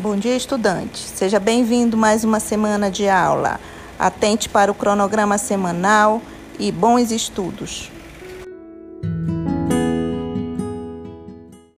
Bom dia, estudante. Seja bem-vindo mais uma semana de aula. Atente para o cronograma semanal e bons estudos.